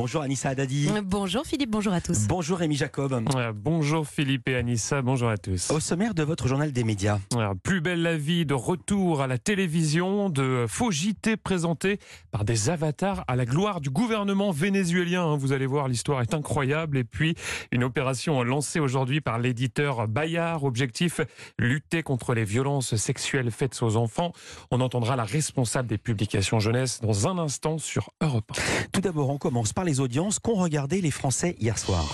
Bonjour Anissa Haddadi. Bonjour Philippe, bonjour à tous. Bonjour Rémi Jacob. Bonjour Philippe et Anissa, bonjour à tous. Au sommaire de votre journal des médias. Alors, plus belle la vie de retour à la télévision, de faux JT présentés par des avatars à la gloire du gouvernement vénézuélien. hein. Vous allez voir, l'histoire est incroyable. Et puis, une opération lancée aujourd'hui par l'éditeur Bayard. Objectif, lutter contre les violences sexuelles faites aux enfants. On entendra la responsable des publications jeunesse dans un instant sur Europe 1. Tout d'abord, on commence par les audiences qu'ont regardé les Français hier soir.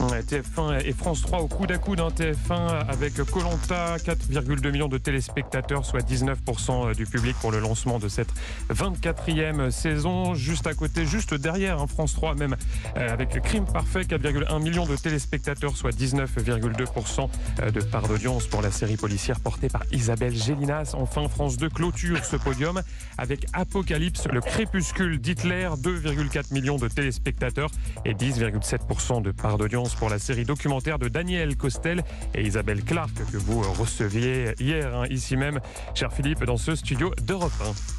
Ouais, TF1 et France 3 au coude à coude. Hein, TF1 avec Colanta, 4,2 millions de téléspectateurs, soit 19% du public pour le lancement de cette 24e saison. Juste à côté, juste derrière, hein, France 3 même euh, avec Crime Parfait, 4,1 millions de téléspectateurs, soit 19,2% de part d'audience pour la série policière portée par Isabelle Gélinas. Enfin, France 2 clôture ce podium avec Apocalypse, le crépuscule d'Hitler, 2,4 millions de téléspectateurs et 10,7% de part d'audience pour la série documentaire de Daniel Costel et Isabelle Clark que vous receviez hier hein, ici même, cher Philippe, dans ce studio d'Europe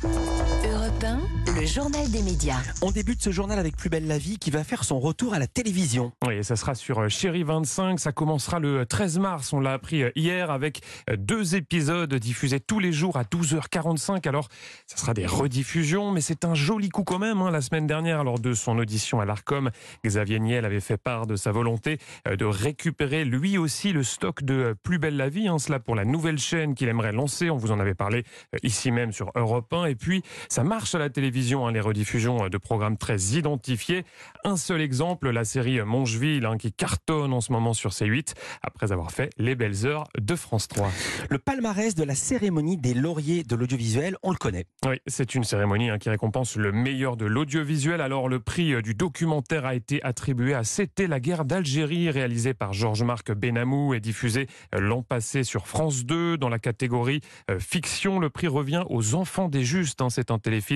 1. Europe 1, le journal des médias. On débute ce journal avec Plus belle la vie qui va faire son retour à la télévision. Oui, ça sera sur euh, Chéri 25. Ça commencera le 13 mars. On l'a appris euh, hier avec euh, deux épisodes diffusés tous les jours à 12h45. Alors, ça sera des rediffusions, mais c'est un joli coup quand même. hein. La semaine dernière, lors de son audition à l'Arcom, Xavier Niel avait fait part de sa volonté euh, de récupérer lui aussi le stock de euh, Plus belle la vie. hein. Cela pour la nouvelle chaîne qu'il aimerait lancer. On vous en avait parlé euh, ici même sur Europe 1. Et puis, ça marche à la télévision, hein, les rediffusions euh, de programmes très identifiés. Un seul exemple, la série Mongeville, hein, qui cartonne en ce moment sur C8, après avoir fait Les Belles Heures de France 3. Le palmarès de la cérémonie des lauriers de l'audiovisuel, on le connaît. Oui, c'est une cérémonie hein, qui récompense le meilleur de l'audiovisuel. Alors, le prix euh, du documentaire a été attribué à C'était la guerre d'Algérie, réalisé par Georges-Marc Benamou et diffusé euh, l'an passé sur France 2 dans la catégorie fiction. Le prix revient aux Enfants des Justes. hein. C'est un téléfilm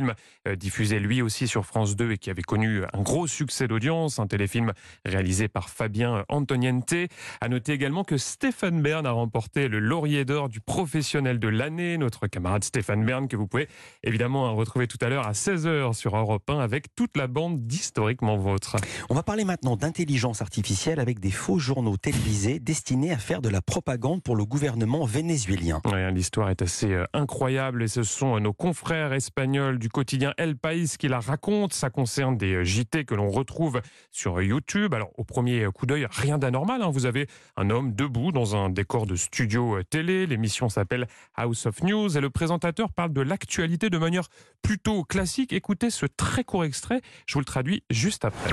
euh, diffusé lui aussi sur France 2 et qui avait connu un gros succès d'audience. Un téléfilm réalisé par Fabien Antoniente. À noter également que Stéphane Bern a remporté le laurier d'or du professionnel de l'année. Notre camarade Stéphane Bern que vous pouvez évidemment retrouver tout à l'heure à 16h sur Europe 1 avec toute la bande d'Historiquement Vôtre. On va parler maintenant d'intelligence artificielle avec des faux journaux télévisés destinés à faire de la propagande pour le gouvernement vénézuélien. Ouais, hein, L'histoire est assez euh, incroyable et ce sont euh, nos confrères espagnols du quotidien El País qui la racontent. Ça concerne des euh, JT que l'on retrouve sur YouTube. Alors au premier coup d'œil, rien d'anormal. hein. Vous avez un homme debout dans un décor de studio euh, télé. L'émission s'appelle House of News et le présentateur parle de l'actualité de manière plutôt classique. Écoutez ce très court extrait. Je vous le traduis juste après.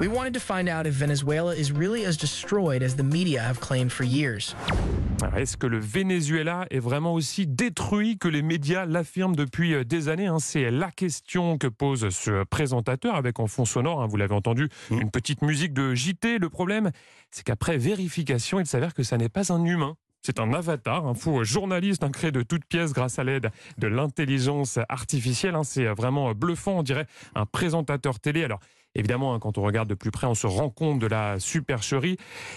We wanted to find Venezuela is really as destroyed as the media have claimed for years. Est-ce que le Venezuela est vraiment aussi détruit que les médias l'affirment depuis euh, des années hein? C'est la question que pose ce présentateur avec en fond sonore, hein, vous l'avez entendu, Mmh. une petite musique de JT. Le problème, c'est qu'après vérification, il s'avère que ça n'est pas un humain. C'est un avatar, un faux journaliste, un créé de toutes pièces grâce à l'aide de l'intelligence artificielle. hein. C'est vraiment bluffant, on dirait un présentateur télé. Alors évidemment, hein, quand on regarde de plus près, on se rend compte de la supercherie.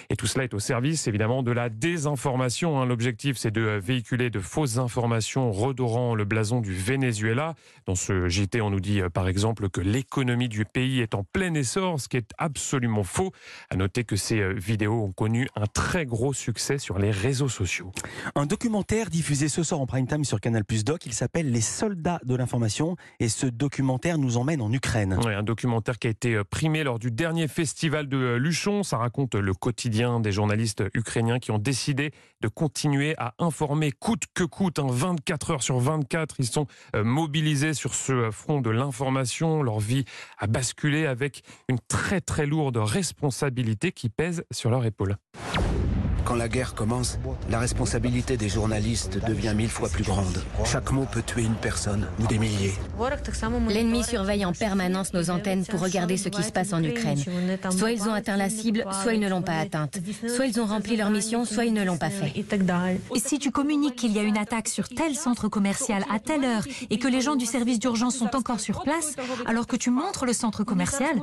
Et tout cela est au service, évidemment, de la désinformation. hein. L'objectif, c'est de véhiculer de fausses informations redorant le blason du Venezuela. Dans ce JT, on nous dit, euh, par exemple, que l'économie du pays est en plein essor, ce qui est absolument faux. À noter que ces euh, vidéos ont connu un très gros succès sur les réseaux sociaux. Un documentaire diffusé ce soir en prime time sur Canal Plus Doc, il s'appelle Les soldats de l'information et ce documentaire nous emmène en Ukraine. Ouais, un documentaire qui a été euh, primé lors du dernier festival de euh, Luchon. Ça raconte le quotidien des journalistes ukrainiens qui ont décidé de continuer à informer coûte que coûte, hein, 24 heures sur 24. Ils sont euh, mobilisés sur ce euh, front de l'information. Leur vie a basculé avec une très très lourde responsabilité qui pèse sur leur épaule. Quand la guerre commence, la responsabilité des journalistes devient mille fois plus grande. Chaque mot peut tuer une personne ou des milliers. L'ennemi surveille en permanence nos antennes pour regarder ce qui se passe en Ukraine. Soit ils ont atteint la cible, soit ils ne l'ont pas atteinte. Soit ils ont rempli leur mission, soit ils ne l'ont pas fait. Et si tu communiques qu'il y a une attaque sur tel centre commercial à telle heure et que les gens du service d'urgence sont encore sur place, alors que tu montres le centre commercial,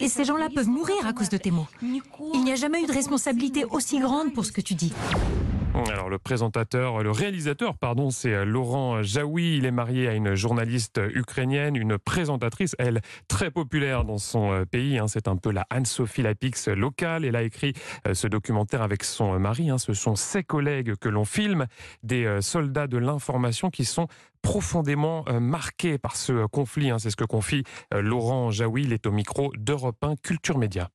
et ces gens-là peuvent mourir à cause de tes mots. Il n'y a jamais eu de responsabilité aussi grande pour ce que tu dis. Alors le présentateur, le réalisateur, pardon, c'est euh, Laurent Jaoui. Il est marié à une journaliste ukrainienne, une présentatrice, elle très populaire dans son euh, pays. Hein. C'est un peu la Anne-Sophie Lapix locale. Elle a écrit euh, ce documentaire avec son mari. Hein. Ce sont ses collègues que l'on filme, des soldats de l'information qui sont profondément marqués par ce conflit. Hein. C'est ce que confie Laurent Jaoui. Il est au micro d'Europe 1 Culture Média.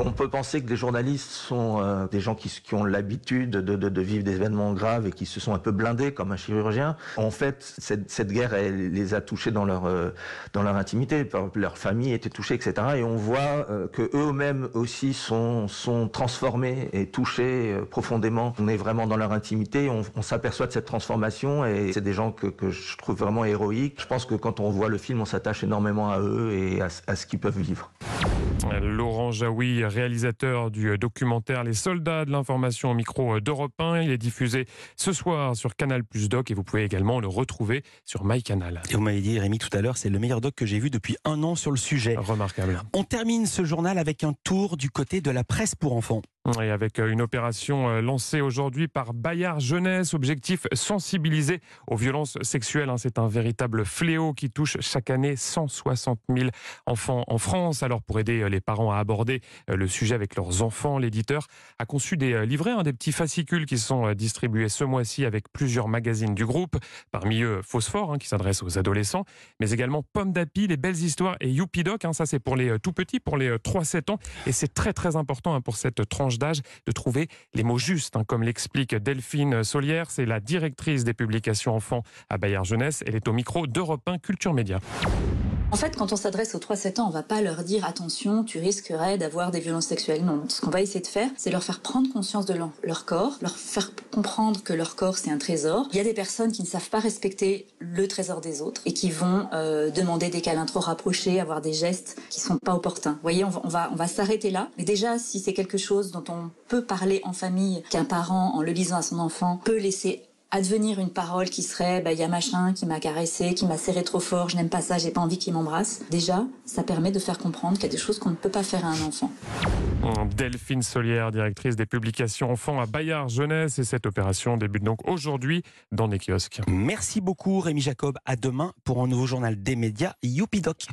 On peut penser que les journalistes sont euh, des gens qui, ont l'habitude de, vivre des événements graves et qui se sont un peu blindés comme un chirurgien. En fait, cette, guerre, elle les a touchés dans leur, euh, dans leur intimité. Leur famille était touchée, etc. Et on voit euh, que eux-mêmes aussi sont, sont transformés et touchés profondément. On est vraiment dans leur intimité. On, s'aperçoit de cette transformation et c'est des gens que, je trouve vraiment héroïques. Je pense que quand on voit le film, on s'attache énormément à eux et à, à ce qu'ils peuvent vivre. Laurent Jaoui, réalisateur du documentaire Les soldats de l'information au micro d'Europe 1. Il est diffusé ce soir sur Canal Plus Doc et vous pouvez également le retrouver sur MyCanal. Et vous m'avez dit, Rémi, tout à l'heure, c'est le meilleur doc que j'ai vu depuis un an sur le sujet. Remarquable. On termine ce journal avec un tour du côté de la presse pour enfants. Et avec euh, une opération euh, lancée aujourd'hui par Bayard Jeunesse, objectif sensibiliser aux violences sexuelles. Hein. C'est un véritable fléau qui touche chaque année 160 000 enfants en France. Alors pour aider euh, les parents à aborder le sujet avec leurs enfants, l'éditeur a conçu des livrets, hein, des petits fascicules qui sont distribués ce mois-ci avec plusieurs magazines du groupe. Parmi eux, Phosphore, hein, qui s'adresse aux adolescents, mais également Pomme d'Api, les belles histoires et Youpidoc. ça c'est pour les tout petits, pour les 3-7 ans. Et c'est très très important pour cette tranche d'âge de trouver les mots justes, hein, comme l'explique Delphine Solière, c'est la directrice des publications enfants à Bayard Jeunesse. Elle est au micro d'Europe 1 Culture Média. En fait, quand on s'adresse aux 3-7 ans, on va pas leur dire attention, tu risquerais d'avoir des violences sexuelles. Non, ce qu'on va essayer de faire, c'est leur faire prendre conscience de leur, corps, leur faire comprendre que leur corps c'est un trésor. Il y a des personnes qui ne savent pas respecter le trésor des autres et qui vont euh, demander des câlins trop rapprochés, avoir des gestes qui sont pas opportuns. Vous voyez, on va, on va, on va s'arrêter là. Mais déjà, si c'est quelque chose dont on peut parler en famille, qu'un parent, en le lisant à son enfant, peut laisser advenir une parole qui serait bah, il y a machin qui m'a caressé, qui m'a serré trop fort, je n'aime pas ça, j'ai pas envie qu'il m'embrasse. Déjà, ça permet de faire comprendre qu'il y a des choses qu'on ne peut pas faire à un enfant. Delphine Solière, directrice des publications enfants à Bayard Jeunesse et cette opération débute donc aujourd'hui dans des kiosques. Merci beaucoup Rémi Jacob, à demain pour un nouveau journal des médias Youpidoc.